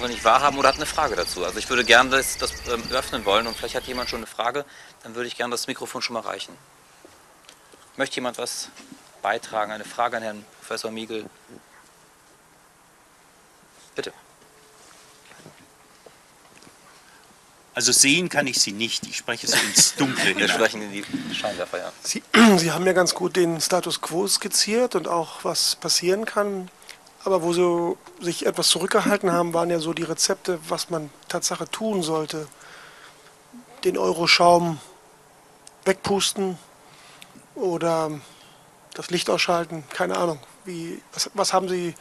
andere nicht wahrhaben oder hat eine Frage dazu. Also ich würde gerne das, das ähm, öffnen wollen und vielleicht hat jemand schon eine Frage, dann würde ich gerne das Mikrofon schon mal reichen. Möchte jemand was beitragen? Eine Frage an Herrn Professor Miegel? Bitte. Also sehen kann ich Sie nicht. Ich spreche so ins Dunkle Wir hinein. sprechen in die Scheinwerfer, ja. Sie, Sie haben ja ganz gut den Status quo skizziert und auch was passieren kann. Aber wo Sie sich etwas zurückgehalten haben, waren ja so die Rezepte, was man Tatsache tun sollte. Den Euroschaum wegpusten oder das Licht ausschalten, keine Ahnung. Wie, was, was haben Sie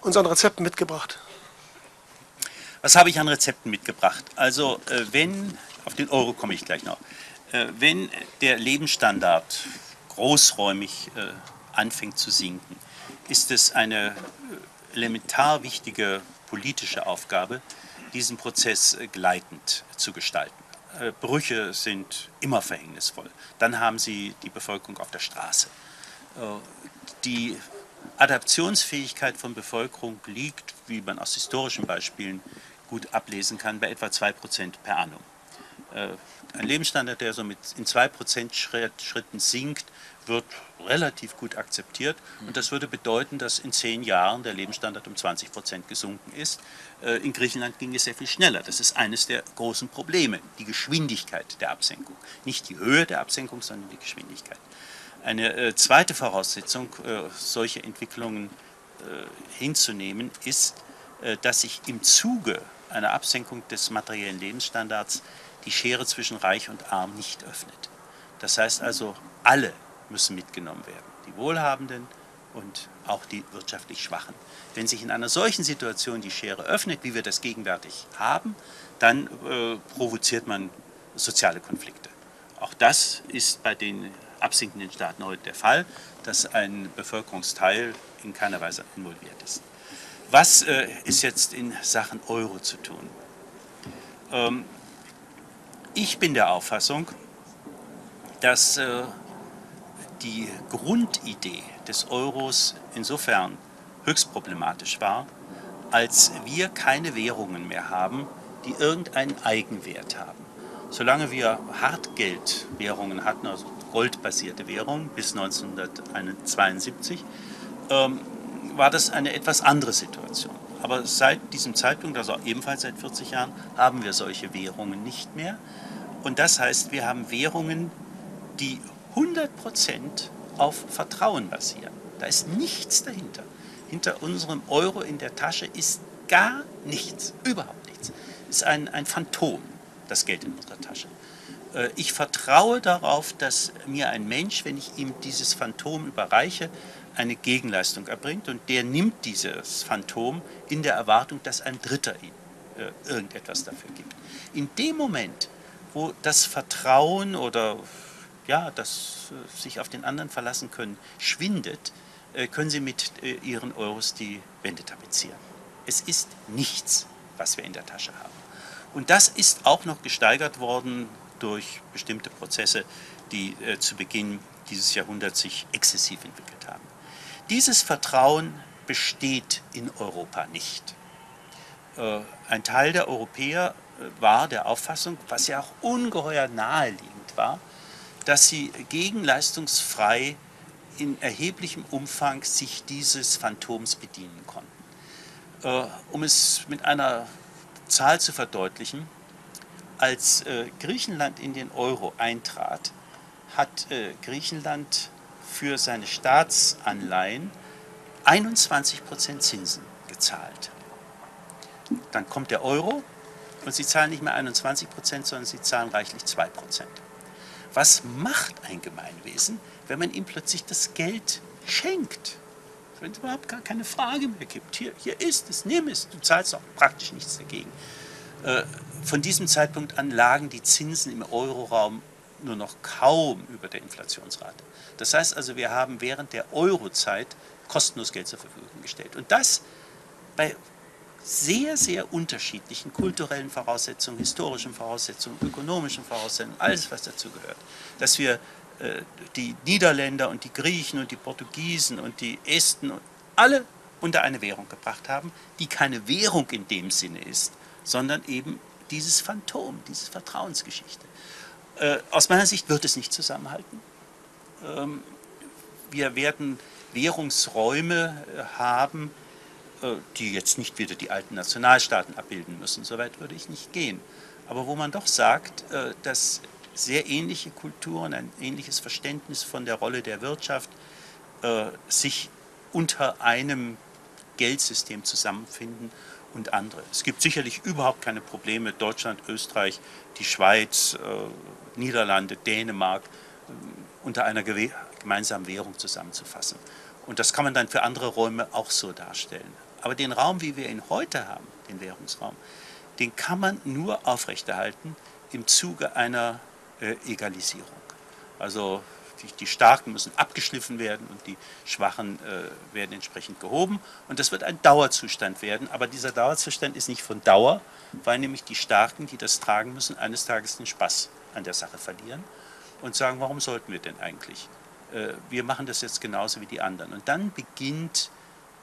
uns an Rezepten mitgebracht? Was habe ich an Rezepten mitgebracht? Also äh, wenn, auf den Euro komme ich gleich noch, äh, wenn der Lebensstandard großräumig äh, anfängt zu sinken, ist es eine elementar wichtige politische Aufgabe, diesen Prozess äh, gleitend zu gestalten. Äh, Brüche sind immer verhängnisvoll. Dann haben Sie die Bevölkerung auf der Straße. Äh, Die Adaptionsfähigkeit von Bevölkerung liegt, wie man aus historischen Beispielen gut ablesen kann, bei etwa 2% per annum. Ein Lebensstandard, der so mit in 2% Schritt- Schritten sinkt, wird relativ gut akzeptiert. Und das würde bedeuten, dass in zehn Jahren der Lebensstandard um 20 Prozent gesunken ist. Äh, In Griechenland ging es sehr viel schneller. Das ist eines der großen Probleme, die Geschwindigkeit der Absenkung. Nicht die Höhe der Absenkung, sondern die Geschwindigkeit. Eine äh, zweite Voraussetzung, äh, solche Entwicklungen hinzunehmen, ist, dass sich im Zuge einer Absenkung des materiellen Lebensstandards die Schere zwischen Reich und Arm nicht öffnet. Das heißt also, alle müssen mitgenommen werden, die Wohlhabenden und auch die wirtschaftlich Schwachen. Wenn sich in einer solchen Situation die Schere öffnet, wie wir das gegenwärtig haben, dann äh, provoziert man soziale Konflikte. Auch das ist bei den absinkenden Staaten heute der Fall, dass ein Bevölkerungsteil in keiner Weise involviert ist. Was äh, ist jetzt in Sachen Euro zu tun? Ähm, ich bin der Auffassung, dass äh, die Grundidee des Euros insofern höchst problematisch war, als wir keine Währungen mehr haben, die irgendeinen Eigenwert haben. Solange wir Hartgeldwährungen hatten, also goldbasierte Währungen bis 1972, ähm, war das eine etwas andere Situation. Aber seit diesem Zeitpunkt, also ebenfalls seit 40 Jahren, haben wir solche Währungen nicht mehr. Und das heißt, wir haben Währungen, die 100% auf Vertrauen basieren. Da ist nichts dahinter. Hinter unserem Euro in der Tasche ist gar nichts, überhaupt nichts. Es ist ein, ein Phantom, das Geld in unserer Tasche. Äh, Ich vertraue darauf, dass mir ein Mensch, wenn ich ihm dieses Phantom überreiche, eine Gegenleistung erbringt und der nimmt dieses Phantom in der Erwartung, dass ein Dritter ihm äh, irgendetwas dafür gibt. In dem Moment, wo das Vertrauen oder ja, das äh, sich auf den anderen verlassen können, schwindet, äh, können Sie mit äh, Ihren Euros die Wände tapezieren. Es ist nichts, was wir in der Tasche haben. Und das ist auch noch gesteigert worden durch bestimmte Prozesse, die zu Beginn dieses Jahrhunderts sich exzessiv entwickelt haben. Dieses Vertrauen besteht in Europa nicht. Ein Teil der Europäer war der Auffassung, was ja auch ungeheuer naheliegend war, dass sie gegenleistungsfrei in erheblichem Umfang sich dieses Phantoms bedienen konnten. Äh, Um es mit einer Zahl zu verdeutlichen, als äh, Griechenland in den Euro eintrat, hat äh, Griechenland für seine Staatsanleihen 21% Zinsen gezahlt. Dann kommt der Euro und sie zahlen nicht mehr 21%, sondern sie zahlen reichlich 2%. Was macht ein Gemeinwesen, wenn man ihm plötzlich das Geld schenkt? wenn es überhaupt gar keine Frage mehr gibt. Hier, hier ist es, nimm es, du zahlst auch praktisch nichts dagegen. Äh, von diesem Zeitpunkt an lagen die Zinsen im Euroraum nur noch kaum über der Inflationsrate. Das heißt also, wir haben während der Eurozeit kostenlos Geld zur Verfügung gestellt. Und das bei sehr, sehr unterschiedlichen kulturellen Voraussetzungen, historischen Voraussetzungen, ökonomischen Voraussetzungen, alles, was dazu gehört. Dass wir äh, die Niederländer und die Griechen und die Portugiesen und die Esten alle unter eine Währung gebracht haben, die keine Währung in dem Sinne ist, sondern eben dieses Phantom, diese Vertrauensgeschichte. Äh, aus meiner Sicht wird es nicht zusammenhalten. Ähm, wir werden Währungsräume äh, haben, die jetzt nicht wieder die alten Nationalstaaten abbilden müssen. Soweit würde ich nicht gehen. Aber wo man doch sagt, äh, dass sehr ähnliche Kulturen, ein ähnliches Verständnis von der Rolle der Wirtschaft äh, sich unter einem Geldsystem zusammenfinden und andere. Es gibt sicherlich überhaupt keine Probleme, Deutschland, Österreich, die Schweiz, Niederlande, Dänemark unter einer gemeinsamen Währung zusammenzufassen. Und das kann man dann für andere Räume auch so darstellen. Aber den Raum, wie wir ihn heute haben, den Währungsraum, den kann man nur aufrechterhalten im Zuge einer äh, Egalisierung. Also die, die, Starken müssen abgeschliffen werden und die Schwachen äh, werden entsprechend gehoben. Und das wird ein Dauerzustand werden. Aber dieser Dauerzustand ist nicht von Dauer, weil nämlich die Starken, die das tragen müssen, eines Tages den Spaß an der Sache verlieren und sagen, warum sollten wir denn eigentlich? Äh, wir machen das jetzt genauso wie die anderen. Und dann beginnt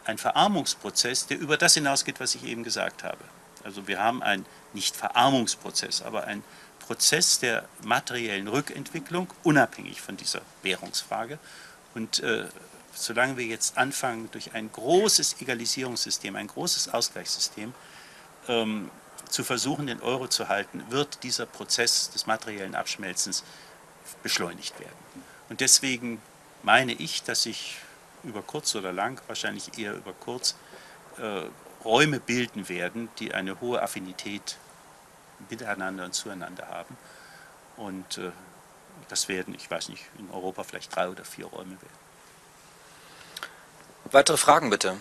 ein Verarmungsprozess, der über das hinausgeht, was ich eben gesagt habe. Also wir haben einen nicht Verarmungsprozess, aber einen Prozess der materiellen Rückentwicklung, unabhängig von dieser Währungsfrage. Und äh, solange wir jetzt anfangen, durch ein großes Egalisierungssystem, ein großes Ausgleichssystem ähm, zu versuchen, den Euro zu halten, wird dieser Prozess des materiellen Abschmelzens beschleunigt werden. Und deswegen meine ich, dass sich über kurz oder lang, wahrscheinlich eher über kurz, äh, Räume bilden werden, die eine hohe Affinität miteinander und zueinander haben. Und äh, das werden, ich weiß nicht, in Europa vielleicht drei oder vier Räume werden. Weitere Fragen bitte.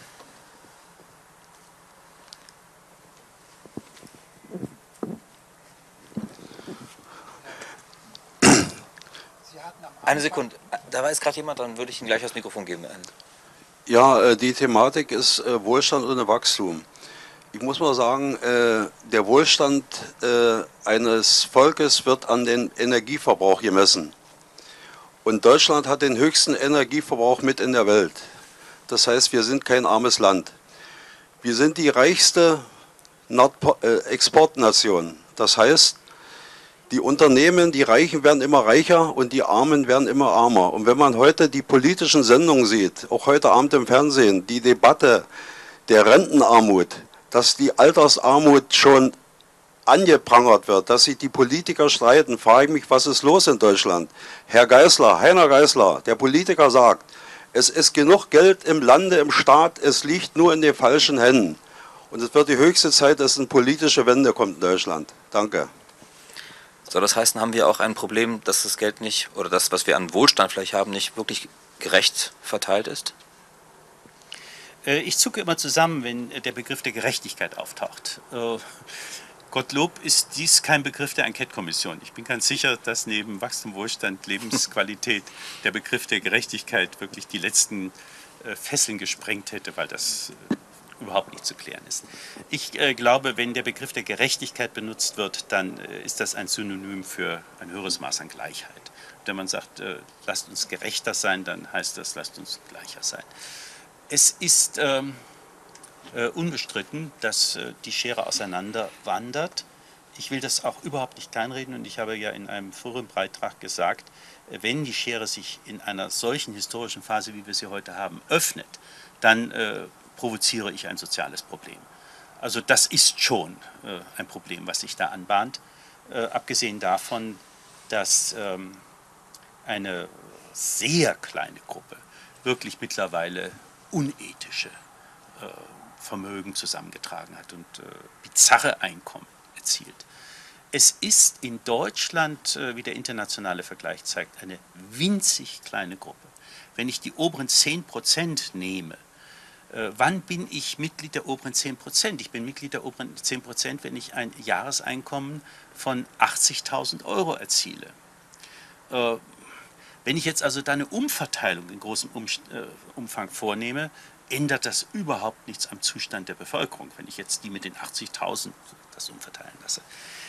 Eine Sekunde. Da jetzt gerade jemand, dann würde ich Ihnen gleich das Mikrofon geben. Ja, äh, die Thematik ist äh, Wohlstand ohne Wachstum. Ich muss mal sagen, äh, der Wohlstand eines Volkes wird an den Energieverbrauch gemessen. Und Deutschland hat den höchsten Energieverbrauch mit in der Welt. Das heißt, wir sind kein armes Land. Wir sind die reichste Exportnation. Das heißt, die Unternehmen, die Reichen werden immer reicher und die Armen werden immer armer. Und wenn man heute die politischen Sendungen sieht, auch heute Abend im Fernsehen, die Debatte der Rentenarmut, dass die Altersarmut schon angeprangert wird, dass sich die Politiker streiten, frage ich mich, was ist los in Deutschland? Herr Geisler, Heiner Geisler, der Politiker sagt, es ist genug Geld im Lande, im Staat, es liegt nur in den falschen Händen. Und es wird die höchste Zeit, dass eine politische Wende kommt in Deutschland. Danke. Soll das heißen, haben wir auch ein Problem, dass das Geld nicht oder das, was wir an Wohlstand vielleicht haben, nicht wirklich gerecht verteilt ist? Äh, ich zucke immer zusammen, wenn der Begriff der Gerechtigkeit auftaucht. Äh, Gottlob ist dies kein Begriff der Enquete-Kommission. Ich bin ganz sicher, dass neben Wachstum, Wohlstand, Lebensqualität der Begriff der Gerechtigkeit wirklich die letzten äh, Fesseln gesprengt hätte, weil das überhaupt nicht zu klären ist. Ich äh, glaube, wenn der Begriff der Gerechtigkeit benutzt wird, dann äh, ist das ein Synonym für ein höheres Maß an Gleichheit. Wenn man sagt, äh, lasst uns gerechter sein, dann heißt das, lasst uns gleicher sein. Es ist ähm, äh, unbestritten, dass äh, die Schere auseinander wandert. Ich will das auch überhaupt nicht kleinreden und ich habe ja in einem früheren Beitrag gesagt, äh, wenn die Schere sich in einer solchen historischen Phase, wie wir sie heute haben, öffnet, dann provoziere ich ein soziales Problem. Also das ist schon äh, ein Problem, was sich da anbahnt. Äh, abgesehen davon, dass ähm, eine sehr kleine Gruppe wirklich mittlerweile unethische äh, Vermögen zusammengetragen hat und äh, bizarre Einkommen erzielt. Es ist in Deutschland, äh, wie der internationale Vergleich zeigt, eine winzig kleine Gruppe. Wenn ich die oberen 10 Prozent nehme, wann bin ich Mitglied der oberen 10 Prozent? Ich bin Mitglied der oberen 10 Prozent, wenn ich ein Jahreseinkommen von 80.000 Euro erziele. Äh, wenn ich jetzt also da eine Umverteilung in großem äh, Umfang vornehme, ändert das überhaupt nichts am Zustand der Bevölkerung, wenn ich jetzt die mit den 80.000 das umverteilen lasse.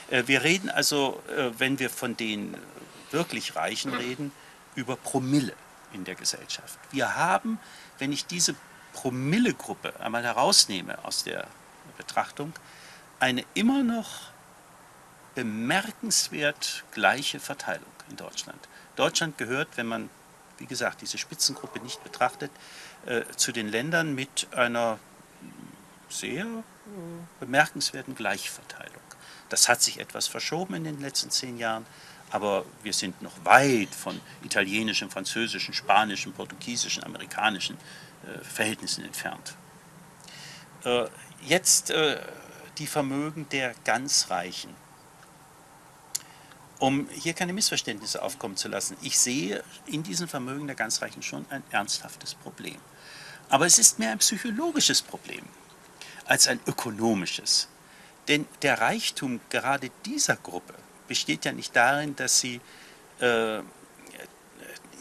Wir reden also, wenn wir von den wirklich Reichen reden, über Promille in der Gesellschaft. Wir haben, wenn ich diese Promillegruppe einmal herausnehme aus der Betrachtung, eine immer noch bemerkenswert gleiche Verteilung in Deutschland. Deutschland gehört, wenn man, wie gesagt, diese Spitzengruppe nicht betrachtet, äh, zu den Ländern mit einer sehr bemerkenswerten Gleichverteilung. Das hat sich etwas verschoben in den letzten zehn Jahren, aber wir sind noch weit von italienischen, französischen, spanischen, portugiesischen, amerikanischen äh, Verhältnissen entfernt. Äh, jetzt äh, die Vermögen der ganz Reichen. Um hier keine Missverständnisse aufkommen zu lassen, ich sehe in diesen Vermögen der ganz Reichen schon ein ernsthaftes Problem. Aber es ist mehr ein psychologisches Problem als ein ökonomisches. Denn der Reichtum gerade dieser Gruppe besteht ja nicht darin, dass sie äh,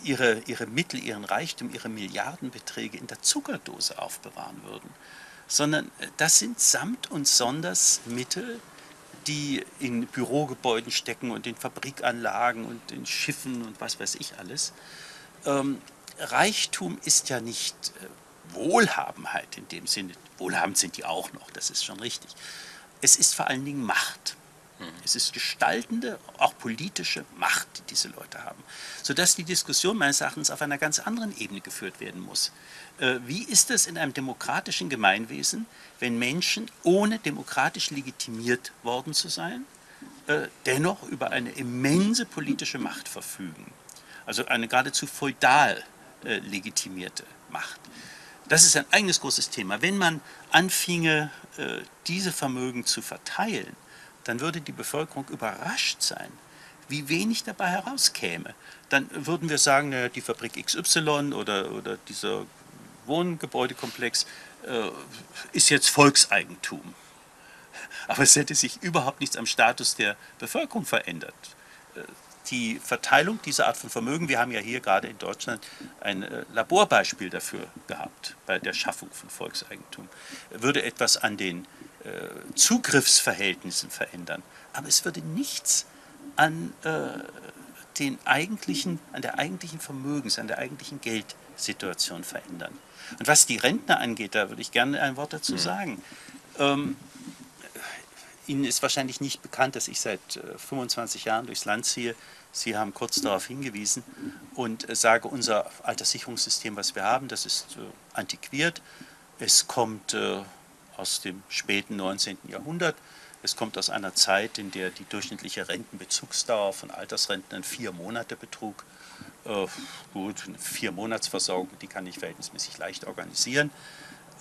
ihre, ihre Mittel, ihren Reichtum, ihre Milliardenbeträge in der Zuckerdose aufbewahren würden, sondern äh, das sind samt und sonders Mittel, die in Bürogebäuden stecken und in Fabrikanlagen und in Schiffen und was weiß ich alles. Ähm, Reichtum ist ja nicht äh, Wohlhabenheit in dem Sinne. Wohlhabend sind die auch noch, das ist schon richtig. Es ist vor allen Dingen Macht. Es ist gestaltende, auch politische Macht, die diese Leute haben. Sodass die Diskussion meines Erachtens auf einer ganz anderen Ebene geführt werden muss. Äh, wie ist es in einem demokratischen Gemeinwesen, wenn Menschen, ohne demokratisch legitimiert worden zu sein, äh, dennoch über eine immense politische Macht verfügen? Also eine geradezu feudal äh, legitimierte Macht. Das ist ein eigenes großes Thema. Wenn man anfinge, diese Vermögen zu verteilen, dann würde die Bevölkerung überrascht sein, wie wenig dabei herauskäme. Dann würden wir sagen, naja, die Fabrik XY oder, oder dieser Wohngebäudekomplex äh, ist jetzt Volkseigentum. Aber es hätte sich überhaupt nichts am Status der Bevölkerung verändert. Äh, die Verteilung dieser Art von Vermögen, wir haben ja hier gerade in Deutschland ein äh, Laborbeispiel dafür gehabt, bei der Schaffung von Volkseigentum, würde etwas an den Zugriffsverhältnissen verändern. Aber es würde nichts an, äh, den eigentlichen, an der eigentlichen Vermögens-, an der eigentlichen Geldsituation verändern. Und was die Rentner angeht, da würde ich gerne ein Wort dazu mhm. sagen. Ähm, Ihnen ist wahrscheinlich nicht bekannt, dass ich seit 25 äh, Jahren durchs Land ziehe. Sie haben kurz darauf hingewiesen und äh, sage, unser Alterssicherungssystem, was wir haben, das ist äh, antiquiert. Es kommt aus dem späten 19. Jahrhundert. Es kommt aus einer Zeit, in der die durchschnittliche Rentenbezugsdauer von Altersrentnern vier Monate betrug. Äh, gut, eine Vier-Monats-Versorgung, die kann ich verhältnismäßig leicht organisieren.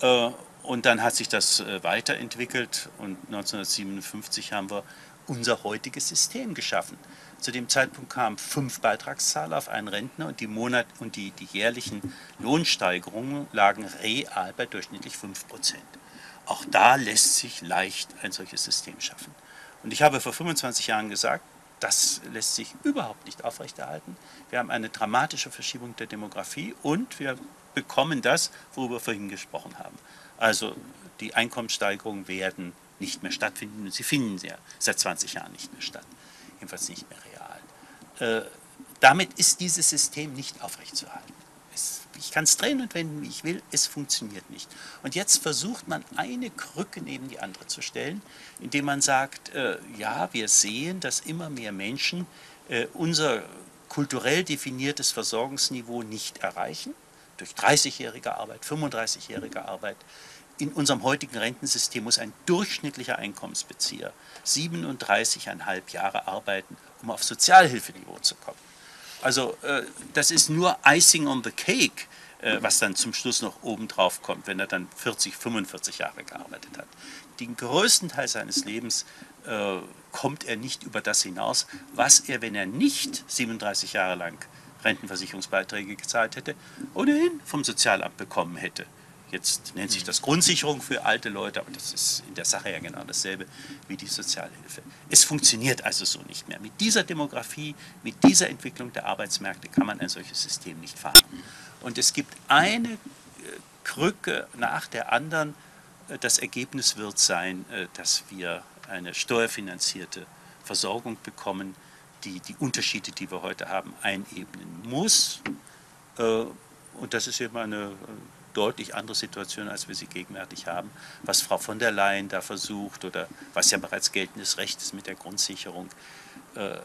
Äh, und dann hat sich das äh, weiterentwickelt und 1957 haben wir unser heutiges System geschaffen. Zu dem Zeitpunkt kamen fünf Beitragszahler auf einen Rentner und die, Monat und die, die jährlichen Lohnsteigerungen lagen real bei durchschnittlich 5 Prozent. Auch da lässt sich leicht ein solches System schaffen. Und ich habe vor 25 Jahren gesagt, das lässt sich überhaupt nicht aufrechterhalten. Wir haben eine dramatische Verschiebung der Demografie und wir bekommen das, worüber wir vorhin gesprochen haben. Also die Einkommenssteigerungen werden nicht mehr stattfinden. Sie finden ja seit 20 Jahren nicht mehr statt. Jedenfalls nicht mehr real. Äh, damit ist dieses System nicht aufrechtzuerhalten. Ich kann es drehen und wenden, wie ich will, es funktioniert nicht. Und jetzt versucht man eine Krücke neben die andere zu stellen, indem man sagt, äh, ja, wir sehen, dass immer mehr Menschen äh, unser kulturell definiertes Versorgungsniveau nicht erreichen, durch 30-jährige Arbeit, 35-jährige Arbeit. In unserem heutigen Rentensystem muss ein durchschnittlicher Einkommensbezieher 37,5 Jahre arbeiten, um auf Sozialhilfeniveau zu kommen. Also äh, das ist nur Icing on the Cake, äh, was dann zum Schluss noch oben drauf kommt, wenn er dann 40, 45 Jahre gearbeitet hat. Den größten Teil seines Lebens äh, kommt er nicht über das hinaus, was er, wenn er nicht 37 Jahre lang Rentenversicherungsbeiträge gezahlt hätte, ohnehin vom Sozialamt bekommen hätte. Jetzt nennt sich das Grundsicherung für alte Leute, aber das ist in der Sache ja genau dasselbe wie die Sozialhilfe. Es funktioniert also so nicht mehr. Mit dieser Demografie, mit dieser Entwicklung der Arbeitsmärkte kann man ein solches System nicht fahren. Und es gibt eine äh, Krücke nach der anderen. Äh, das Ergebnis wird sein, äh, dass wir eine steuerfinanzierte Versorgung bekommen, die die Unterschiede, die wir heute haben, einebnen muss. Und das ist eben eine deutlich andere Situation, als wir sie gegenwärtig haben. Was Frau von der Leyen da versucht oder was ja bereits geltendes Recht ist mit der Grundsicherung, äh,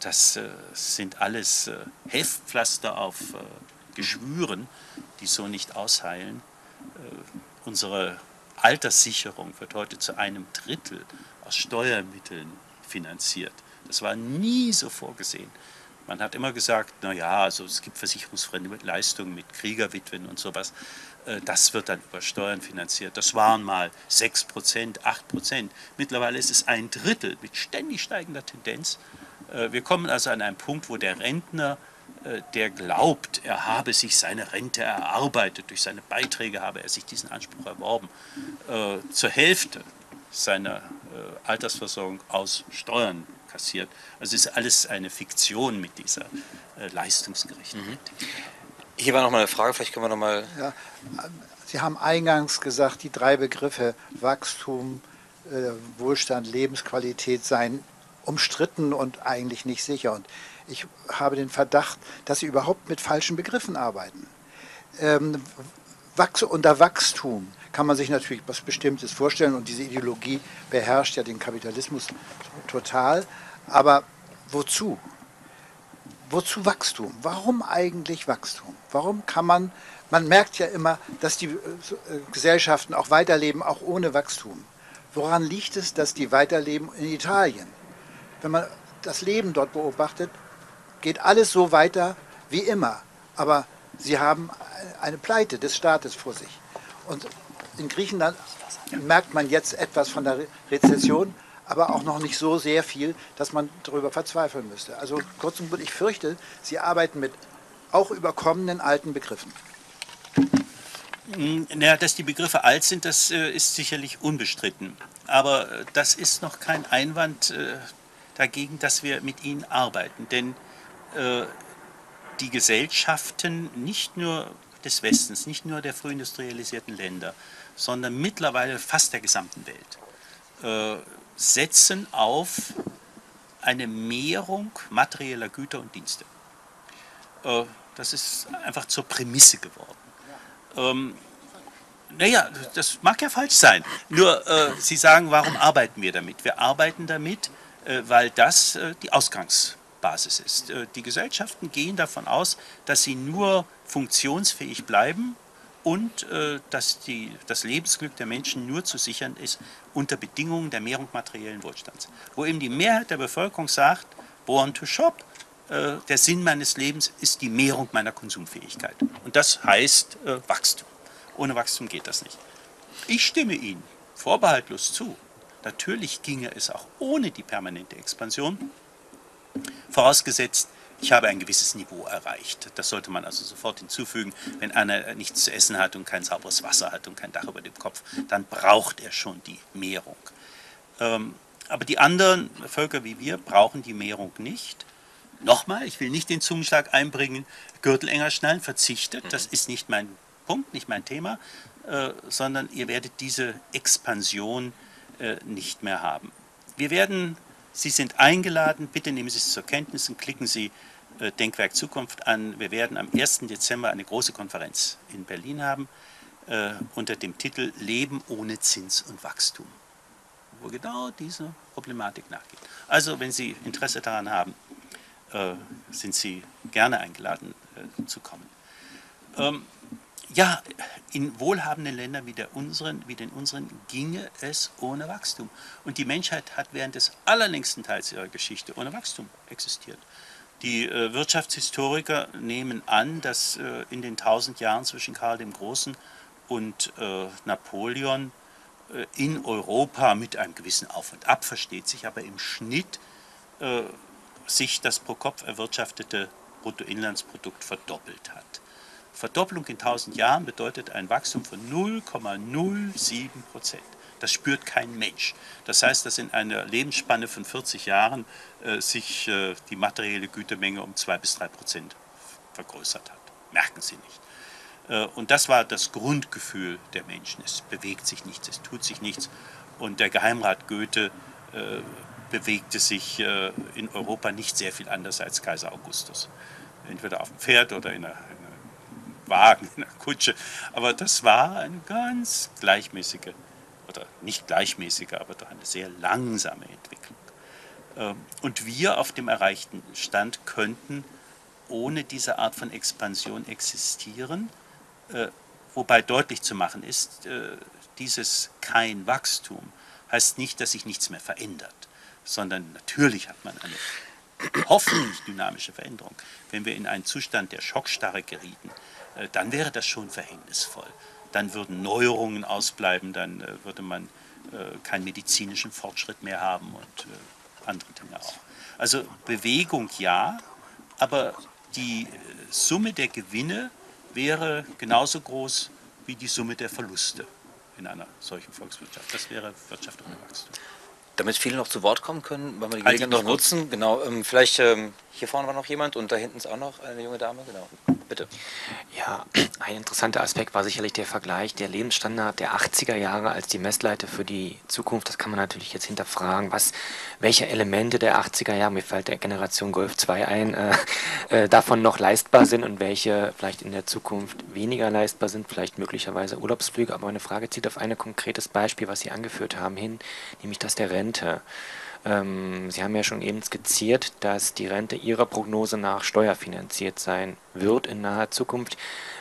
das äh, sind alles äh, Heftpflaster auf Geschwüren, die so nicht ausheilen. Unsere Alterssicherung wird heute zu einem Drittel aus Steuermitteln finanziert. Das war nie so vorgesehen. Man hat immer gesagt, naja, also es gibt versicherungsfremde Leistungen mit Kriegerwitwen und sowas. Äh, das wird dann über Steuern finanziert. Das waren mal 6 Prozent, 8 Prozent. Mittlerweile ist es ein Drittel mit ständig steigender Tendenz. Äh, wir kommen also an einen Punkt, wo der Rentner, äh, der glaubt, er habe sich seine Rente erarbeitet, durch seine Beiträge habe er sich diesen Anspruch erworben, zur Hälfte seiner Altersversorgung aus Steuern kassiert. Also es ist alles eine Fiktion mit dieser äh, Leistungsgerechtigkeit. Mhm. Hier war noch mal eine Frage, vielleicht können wir noch mal... Ja, Sie haben eingangs gesagt, die drei Begriffe Wachstum, äh, Wohlstand, Lebensqualität seien umstritten und eigentlich nicht sicher. Und ich habe den Verdacht, dass Sie überhaupt mit falschen Begriffen arbeiten. Ähm, Wachs unter Wachstum kann man sich natürlich was Bestimmtes vorstellen und diese Ideologie beherrscht ja den Kapitalismus total. Aber wozu? Wozu Wachstum? Warum eigentlich Wachstum? Warum kann man, man merkt ja immer, dass die äh, Gesellschaften auch weiterleben, auch ohne Wachstum. Woran liegt es, dass die weiterleben in Italien? Wenn man das Leben dort beobachtet, geht alles so weiter wie immer. Aber sie haben eine Pleite des Staates vor sich. Und in Griechenland merkt man jetzt etwas von der Rezession, aber auch noch nicht so sehr viel, dass man darüber verzweifeln müsste. Also kurz und gut, ich fürchte, Sie arbeiten mit auch überkommenen alten Begriffen. Naja, dass die Begriffe alt sind, das äh, ist sicherlich unbestritten. Aber äh, das ist noch kein Einwand äh, dagegen, dass wir mit ihnen arbeiten. Denn die Gesellschaften nicht nur des Westens, nicht nur der frühindustrialisierten Länder, sondern mittlerweile fast der gesamten Welt, äh, setzen auf eine Mehrung materieller Güter und Dienste. Äh, das ist einfach zur Prämisse geworden. Ähm, naja, das mag ja falsch sein. Nur äh, Sie sagen, warum arbeiten wir damit? Wir arbeiten damit, äh, weil das äh, die Ausgangsbasis ist. Äh, die Gesellschaften gehen davon aus, dass sie nur funktionsfähig bleiben, und äh, dass die, das Lebensglück der Menschen nur zu sichern ist unter Bedingungen der Mehrung materiellen Wohlstands. Wo eben die Mehrheit der Bevölkerung sagt, born to shop, äh, der Sinn meines Lebens ist die Mehrung meiner Konsumfähigkeit. Und das heißt Wachstum. Ohne Wachstum geht das nicht. Ich stimme Ihnen vorbehaltlos zu. Natürlich ginge es auch ohne die permanente Expansion, vorausgesetzt, ich habe ein gewisses Niveau erreicht. Das sollte man also sofort hinzufügen. Wenn einer nichts zu essen hat und kein sauberes Wasser hat und kein Dach über dem Kopf, dann braucht er schon die Mehrung. Ähm, aber die anderen Völker wie wir brauchen die Mehrung nicht. Nochmal, ich will nicht den Zungenschlag einbringen, Gürtel enger schnallen, verzichtet. Das ist nicht mein Punkt, nicht mein Thema, äh, sondern ihr werdet diese Expansion äh, nicht mehr haben. Wir werden Sie sind eingeladen, bitte nehmen Sie es zur Kenntnis und klicken Sie äh, Denkwerk Zukunft an. Wir werden am 1. Dezember eine große Konferenz in Berlin haben äh, unter dem Titel Leben ohne Zins und Wachstum, wo genau diese Problematik nachgeht. Also, wenn Sie Interesse daran haben, äh, sind Sie gerne eingeladen äh, zu kommen. Ähm, ja, in wohlhabenden Ländern wie, der unseren, wie den unseren ginge es ohne Wachstum. Und die Menschheit hat während des allerlängsten Teils ihrer Geschichte ohne Wachstum existiert. Die äh, Wirtschaftshistoriker nehmen an, dass äh, in den tausend Jahren zwischen Karl dem Großen und äh, Napoleon äh, in Europa mit einem gewissen Auf und Ab, versteht sich, aber im Schnitt äh, sich das pro Kopf erwirtschaftete Bruttoinlandsprodukt verdoppelt hat Verdopplung in 1000 Jahren bedeutet ein Wachstum von 0,07 Prozent. Das spürt kein Mensch. Das heißt, dass in einer Lebensspanne von 40 Jahren äh, sich äh, die materielle Gütemenge um 2 bis 3 Prozent vergrößert hat. Merken Sie nicht. Äh, und das war das Grundgefühl der Menschen. Es bewegt sich nichts, es tut sich nichts. Und der Geheimrat Goethe äh, bewegte sich äh, in Europa nicht sehr viel anders als Kaiser Augustus. Entweder auf dem Pferd oder in einer, in Wagen, in einer Kutsche. Aber das war eine ganz gleichmäßige, oder nicht gleichmäßige, aber doch eine sehr langsame Entwicklung. Ähm, und wir auf dem erreichten Stand könnten ohne diese Art von Expansion existieren, äh, wobei deutlich zu machen ist, dieses kein Wachstum heißt nicht, dass sich nichts mehr verändert sondern natürlich hat man eine hoffentlich dynamische Veränderung. Wenn wir in einen Zustand der Schockstarre gerieten, äh, dann wäre das schon verhängnisvoll. Dann würden Neuerungen ausbleiben, dann äh, würde man äh, keinen medizinischen Fortschritt mehr haben und andere Dinge auch. Also Bewegung ja, aber die Summe der Gewinne wäre genauso groß wie die Summe der Verluste in einer solchen Volkswirtschaft. Das wäre Wirtschaft ohne Wachstum. Damit viele noch zu Wort kommen können, wollen wir die Gelegenheit noch nutzen. Genau, ähm, vielleicht ähm, hier vorne war noch jemand und da hinten ist auch noch eine junge Dame. Genau, bitte. Ja, ein interessanter Aspekt war sicherlich der Vergleich der Lebensstandard der 80er Jahre als die Messleite für die Zukunft. Das kann man natürlich jetzt hinterfragen, was, welche Elemente der 80er Jahre, mir fällt der Generation Golf 2 ein, äh, äh, davon noch leistbar sind und welche vielleicht in der Zukunft weniger leistbar sind, vielleicht möglicherweise Urlaubsflüge. Aber meine Frage zieht auf ein konkretes Beispiel, was Sie angeführt haben, hin, nämlich das der Rente. Ähm, Sie haben ja schon eben skizziert, dass die Rente Ihrer Prognose nach steuerfinanziert sein wird in naher Zukunft.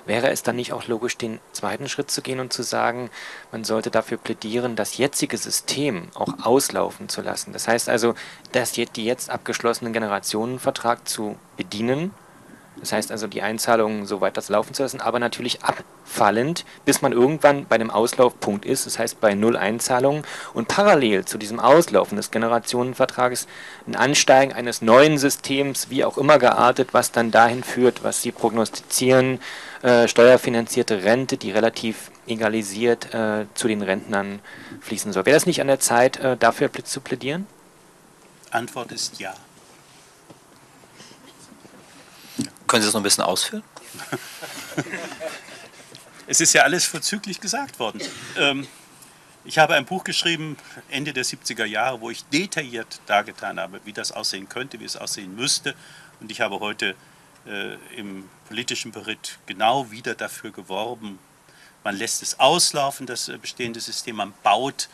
Wäre es dann nicht auch logisch, den zweiten Schritt zu gehen und zu sagen, man sollte dafür plädieren, das jetzige System auch auslaufen zu lassen? Das heißt also, dass die jetzt abgeschlossenen Generationenvertrag zu bedienen das heißt also, die Einzahlungen so weit das laufen zu lassen, aber natürlich abfallend, bis man irgendwann bei dem Auslaufpunkt ist, das heißt bei Null Einzahlungen und parallel zu diesem Auslaufen des Generationenvertrages ein Ansteigen eines neuen Systems, wie auch immer geartet, was dann dahin führt, was Sie prognostizieren, äh, steuerfinanzierte Rente, die relativ egalisiert äh, zu den Rentnern fließen soll. Wäre das nicht an der Zeit, äh, dafür zu plädieren? Antwort ist ja. Können Sie das noch ein bisschen ausführen? es ist ja alles vorzüglich gesagt worden. Ähm, ich habe ein Buch geschrieben, Ende der 70er Jahre, wo ich detailliert dargetan habe, wie das aussehen könnte, wie es aussehen müsste. Und ich habe heute äh, im politischen Bericht genau wieder dafür geworben. Man lässt es auslaufen, das äh, bestehende System, man baut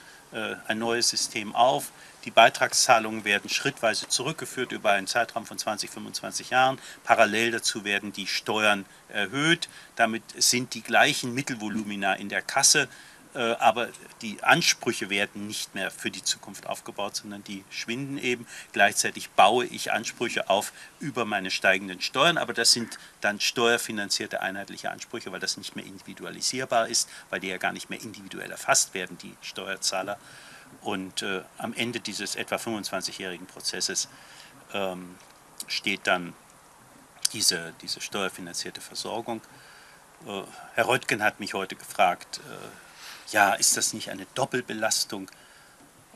ein neues System auf. Die Beitragszahlungen werden schrittweise zurückgeführt über einen Zeitraum von 20, 25 Jahren. Parallel dazu werden die Steuern erhöht. Damit sind die gleichen Mittelvolumina in der Kasse, äh, aber die Ansprüche werden nicht mehr für die Zukunft aufgebaut, sondern die schwinden eben. Gleichzeitig baue ich Ansprüche auf über meine steigenden Steuern, aber das sind dann steuerfinanzierte einheitliche Ansprüche, weil das nicht mehr individualisierbar ist, weil die ja gar nicht mehr individuell erfasst werden, die Steuerzahler. Und äh, am Ende dieses etwa 25-jährigen Prozesses ähm, steht dann diese, diese steuerfinanzierte Versorgung. Äh, Herr Reutgen hat mich heute gefragt, äh, ja, ist das nicht eine Doppelbelastung?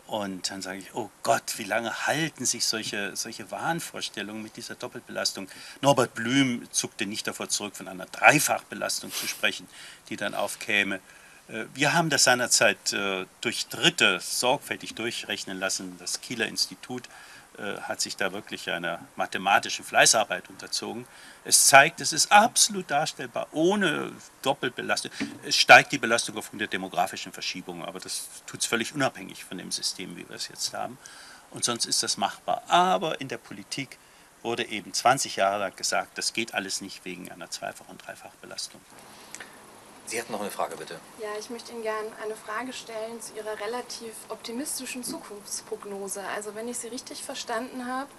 Und dann sage ich, oh Gott, wie lange halten sich solche, solche Wahnvorstellungen mit dieser Doppelbelastung? Norbert Blüm zuckte nicht davor zurück, von einer Dreifachbelastung zu sprechen, die dann aufkäme. Äh, wir haben das seinerzeit äh, durch Dritte sorgfältig durchrechnen lassen. Das Kieler Institut hat sich da wirklich einer mathematischen Fleißarbeit unterzogen. Es zeigt, es ist absolut darstellbar, ohne Doppelbelastung. Es steigt die Belastung aufgrund der demografischen Verschiebung, aber das tut es völlig unabhängig von dem System, wie wir es jetzt haben. Und sonst ist das machbar. Aber in der Politik wurde eben 20 Jahre lang gesagt, das geht alles nicht wegen einer Zweifach- und Dreifachbelastung. Sie hatten noch eine Frage, bitte. Ja, ich möchte Ihnen gerne eine Frage stellen zu Ihrer relativ optimistischen Zukunftsprognose. Also wenn ich Sie richtig verstanden habe,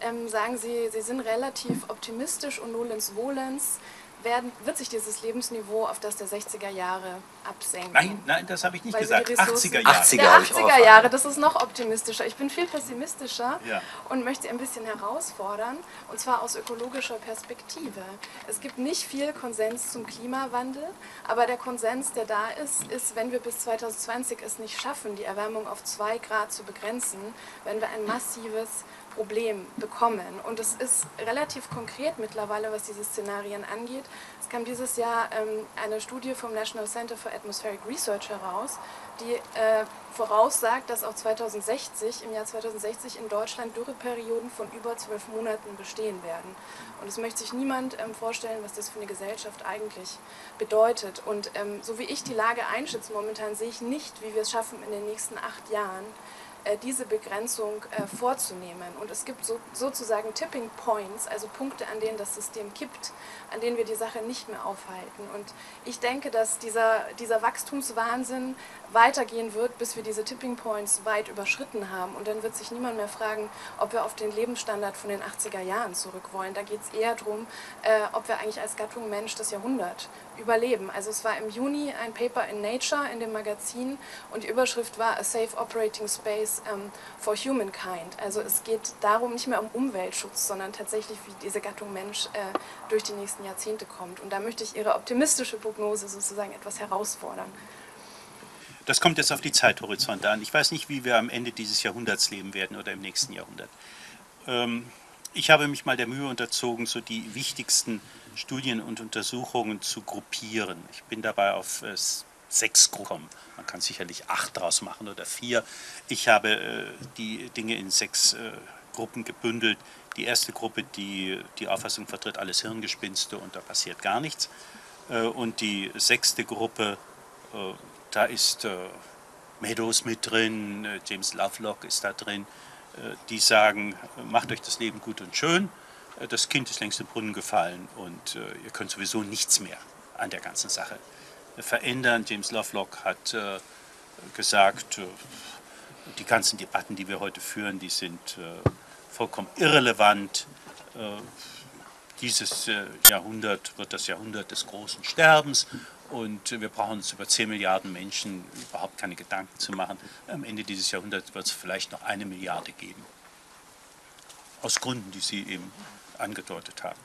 ähm, sagen Sie, Sie sind relativ optimistisch und nolens volens, werden, wird sich dieses Lebensniveau auf das der 60er Jahre absenken. Nein, nein, das habe ich nicht gesagt. wir die Ressourcen- 80er Jahre. 80er Der habe ich auch 80er erfahren. Jahre, das ist noch optimistischer. Ich bin viel pessimistischer Ja. und möchte ein bisschen herausfordern, und zwar aus ökologischer Perspektive. Es gibt nicht viel Konsens zum Klimawandel, aber der Konsens, der da ist, ist, wenn wir bis 2020 es nicht schaffen, die Erwärmung auf 2 Grad zu begrenzen, wenn wir ein massives Problem bekommen. Und es ist relativ konkret mittlerweile, was diese Szenarien angeht. Es kam dieses Jahr ähm, eine Studie vom National Center for Atmospheric Research heraus, die äh, voraussagt, dass auch 2060, im Jahr 2060 in Deutschland Dürreperioden von über zwölf Monaten bestehen werden. Und es möchte sich niemand ähm, vorstellen, was das für eine Gesellschaft eigentlich bedeutet. Und ähm, so wie ich die Lage einschätze momentan, sehe ich nicht, wie wir es schaffen, in den nächsten acht Jahren diese Begrenzung äh, vorzunehmen. Und es gibt so, sozusagen Tipping Points, also Punkte, an denen das System kippt, an denen wir die Sache nicht mehr aufhalten. Und ich denke, dass dieser, dieser Wachstumswahnsinn weitergehen wird, bis wir diese Tipping Points weit überschritten haben. Und dann wird sich niemand mehr fragen, ob wir auf den Lebensstandard von den 80er Jahren zurück wollen. Da geht es eher darum, äh, ob wir eigentlich als Gattung Mensch das Jahrhundert überleben. Also es war im Juni ein Paper in Nature, in dem Magazin, und die Überschrift war A Safe Operating Space ähm, for Humankind. Also es geht darum, nicht mehr um Umweltschutz, sondern tatsächlich, wie diese Gattung Mensch äh, durch die nächsten Jahrzehnte kommt. Und da möchte ich Ihre optimistische Prognose sozusagen etwas herausfordern. Das kommt jetzt auf die Zeithorizonte an. Ich weiß nicht, wie wir am Ende dieses Jahrhunderts leben werden oder im nächsten Jahrhundert. Ähm, ich habe mich mal der Mühe unterzogen, so die wichtigsten Studien und Untersuchungen zu gruppieren. Ich bin dabei auf äh, sechs Gruppen. Man kann sicherlich acht daraus machen oder vier. Ich habe äh, die Dinge in sechs äh, Gruppen gebündelt. Die erste Gruppe, die die Auffassung vertritt, alles Hirngespinste und da passiert gar nichts. Und die sechste Gruppe, da ist äh, Meadows mit drin, äh, James Lovelock ist da drin, äh, die sagen, macht euch das Leben gut und schön, das Kind ist längst im Brunnen gefallen und ihr könnt sowieso nichts mehr an der ganzen Sache verändern. James Lovelock hat gesagt, die ganzen Debatten, die wir heute führen, die sind vollkommen irrelevant. Dieses Jahrhundert wird das Jahrhundert des großen Sterbens und wir brauchen uns über 10 Milliarden Menschen überhaupt keine Gedanken zu machen. Am Ende dieses Jahrhunderts wird es vielleicht noch eine Milliarde geben. Aus Gründen, die Sie eben angedeutet haben.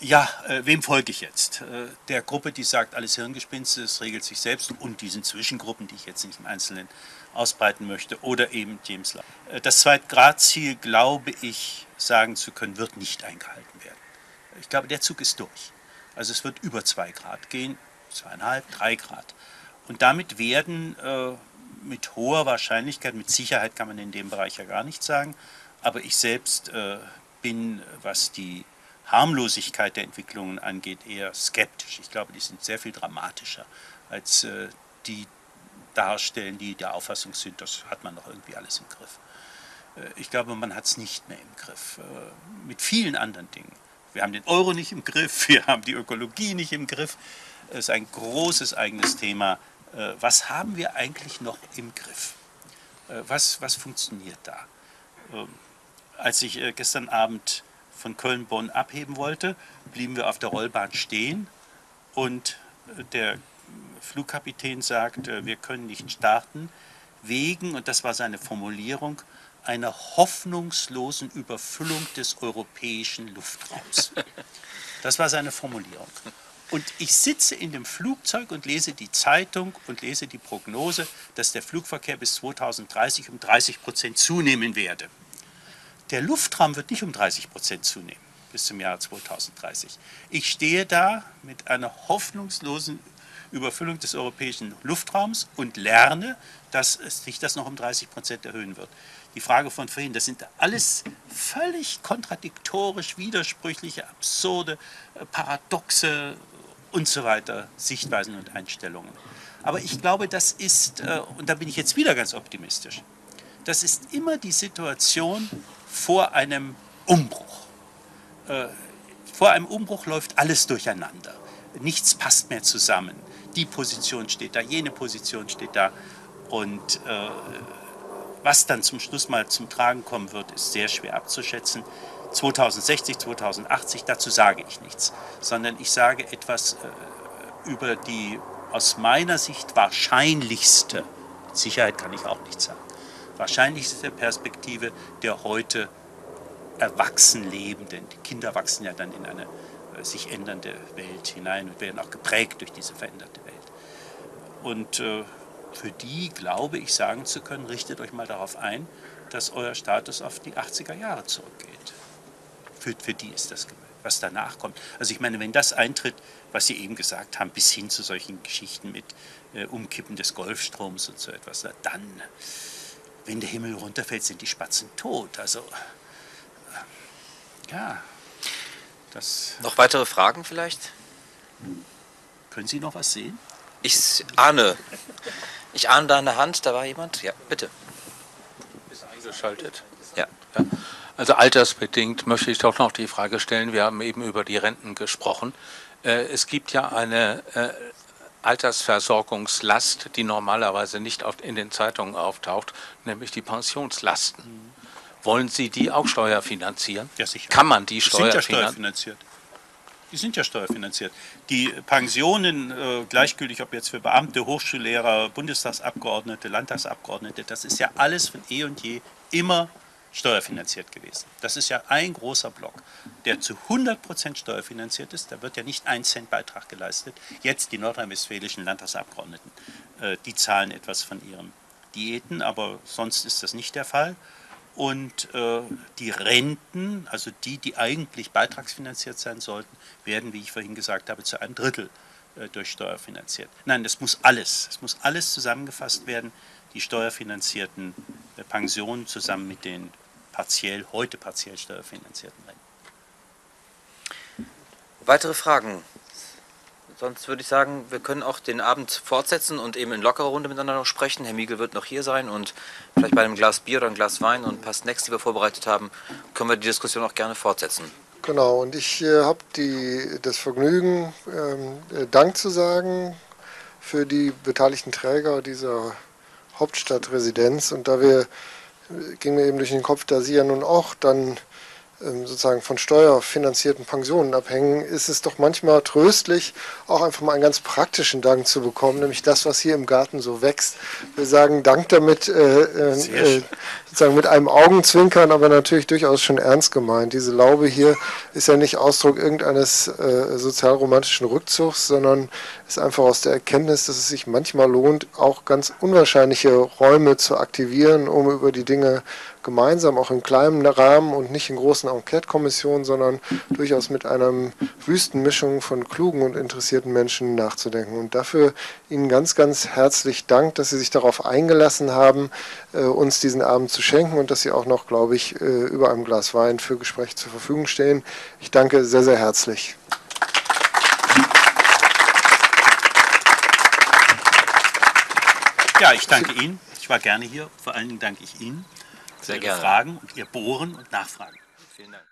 Ja, äh, wem folge ich jetzt? Äh, der Gruppe, die sagt, alles Hirngespinste, es regelt sich selbst und diesen Zwischengruppen, die ich jetzt nicht im Einzelnen ausbreiten möchte, oder eben James Love. Äh, das Zweitgradziel, glaube ich, sagen zu können, wird nicht eingehalten werden. Ich glaube, der Zug ist durch. Also es wird über zwei Grad gehen, zweieinhalb, drei Grad. Und damit werden äh, mit hoher Wahrscheinlichkeit, mit Sicherheit kann man in dem Bereich ja gar nichts sagen, aber ich selbst äh, bin, was die Harmlosigkeit der Entwicklungen angeht, eher skeptisch. Ich glaube, die sind sehr viel dramatischer als äh, die darstellen, die der Auffassung sind, das hat man doch irgendwie alles im Griff. Äh, ich glaube, man hat es nicht mehr im Griff. Äh, mit vielen anderen Dingen. Wir haben den Euro nicht im Griff, wir haben die Ökologie nicht im Griff. Ist ein großes eigenes Thema. Äh, Was haben wir eigentlich noch im Griff? Äh, Was, was funktioniert da? Ähm, Als ich äh, gestern Abend von Köln-Bonn abheben wollte, blieben wir auf der Rollbahn stehen und der Flugkapitän sagt, wir können nicht starten, wegen, und das war seine Formulierung, einer hoffnungslosen Überfüllung des europäischen Luftraums. Das war seine Formulierung. Und ich sitze in dem Flugzeug und lese die Zeitung und lese die Prognose, dass der Flugverkehr bis 2030 um 30 Prozent zunehmen werde. Der Luftraum wird nicht um 30 Prozent zunehmen bis zum Jahr 2030. Ich stehe da mit einer hoffnungslosen Überfüllung des europäischen Luftraums und lerne, dass sich das noch um 30 Prozent erhöhen wird. Die Frage von vorhin, das sind alles völlig kontradiktorisch, widersprüchliche, absurde, äh, paradoxe und so weiter Sichtweisen und Einstellungen. Aber ich glaube, das ist, äh, und da bin ich jetzt wieder ganz optimistisch, das ist immer die Situation vor einem Umbruch. Äh, vor einem Umbruch läuft alles durcheinander. Nichts passt mehr zusammen. Die Position steht da, jene Position steht da. Und äh, was dann zum Schluss mal zum Tragen kommen wird, ist sehr schwer abzuschätzen. 2060, 2080, dazu sage ich nichts, sondern ich sage etwas äh, über die aus meiner Sicht wahrscheinlichste, Sicherheit kann ich auch nicht sagen, wahrscheinlichste Perspektive der heute erwachsen lebenden. Die Kinder wachsen ja dann in eine äh, sich ändernde Welt hinein und werden auch geprägt durch diese veränderte Welt. Und äh, für die glaube ich sagen zu können, richtet euch mal darauf ein, dass euer Status auf die 80er Jahre zurückgeht. Für, für die ist das gemeint. Was danach kommt. Also ich meine, wenn das eintritt, was Sie eben gesagt haben, bis hin zu solchen Geschichten mit äh, Umkippen des Golfstroms und so etwas, dann, wenn der Himmel runterfällt, sind die Spatzen tot. Also, äh, ja, das. Noch weitere Fragen vielleicht? Können Sie noch was sehen? Ich ahne. Ich ahne da eine Hand, da war jemand. Ja, bitte. Ist eingeschaltet. Ja. ja. Also altersbedingt möchte ich doch noch die Frage stellen, wir haben eben über die Renten gesprochen. Äh, es gibt ja eine äh, Altersversorgungslast, die normalerweise nicht in den Zeitungen auftaucht, nämlich die Pensionslasten. Mhm. Wollen Sie die auch steuerfinanzieren? Ja, sicher. Kann man die steuerfinanzieren? Sind ja steuerfinanziert. Die sind ja steuerfinanziert. Die Pensionen, äh, gleichgültig ob jetzt für Beamte, Hochschullehrer, Bundestagsabgeordnete, Landtagsabgeordnete, das ist ja alles von eh und je immer steuerfinanziert gewesen. Das ist ja ein großer Block, der zu 100% steuerfinanziert ist. Da wird ja nicht ein Cent Beitrag geleistet. Jetzt die nordrhein-westfälischen Landtagsabgeordneten, äh, die zahlen etwas von ihren Diäten, aber sonst ist das nicht der Fall. Und äh, die Renten, also die, die eigentlich beitragsfinanziert sein sollten, werden, wie ich vorhin gesagt habe, zu einem Drittel äh, durch Steuer finanziert. Nein, das muss alles, es muss alles zusammengefasst werden, die steuerfinanzierten äh, Pensionen zusammen mit den partiell, heute partiell steuerfinanzierten Renten. Weitere Fragen? Sonst würde ich sagen, wir können auch den Abend fortsetzen und eben in lockerer Runde miteinander noch sprechen. Herr Miegel wird noch hier sein und vielleicht bei einem Glas Bier oder einem Glas Wein und ein paar Snacks, die wir vorbereitet haben, können wir die Diskussion auch gerne fortsetzen. Genau, und ich äh, habe das Vergnügen, ähm, äh, Dank zu sagen für die beteiligten Träger dieser Hauptstadtresidenz. Und da wir, äh, ging mir eben durch den Kopf, da Sie ja nun auch dann sozusagen von steuerfinanzierten Pensionen abhängen, ist es doch manchmal tröstlich, auch einfach mal einen ganz praktischen Dank zu bekommen, nämlich das, was hier im Garten so wächst. Wir sagen Dank damit, äh, äh, sozusagen mit einem Augenzwinkern, aber natürlich durchaus schon ernst gemeint. Diese Laube hier ist ja nicht Ausdruck irgendeines äh, sozialromantischen Rückzugs, sondern ist einfach aus der Erkenntnis, dass es sich manchmal lohnt, auch ganz unwahrscheinliche Räume zu aktivieren, um über die Dinge gemeinsam, auch im kleinen Rahmen und nicht in großen Enquete-Kommissionen, sondern durchaus mit einer Wüstenmischung von klugen und interessierten Menschen nachzudenken. Und dafür Ihnen ganz, ganz herzlich Dank, dass Sie sich darauf eingelassen haben, äh, uns diesen Abend zu schenken und dass Sie auch noch, glaube ich, äh, über einem Glas Wein für Gespräche zur Verfügung stehen. Ich danke sehr, sehr herzlich. Ja, ich danke Ihnen. Ich war gerne hier. Vor allen Dingen danke ich Ihnen sehr Ihre gerne. Fragen und Ihr Bohren und Nachfragen. Vielen Dank.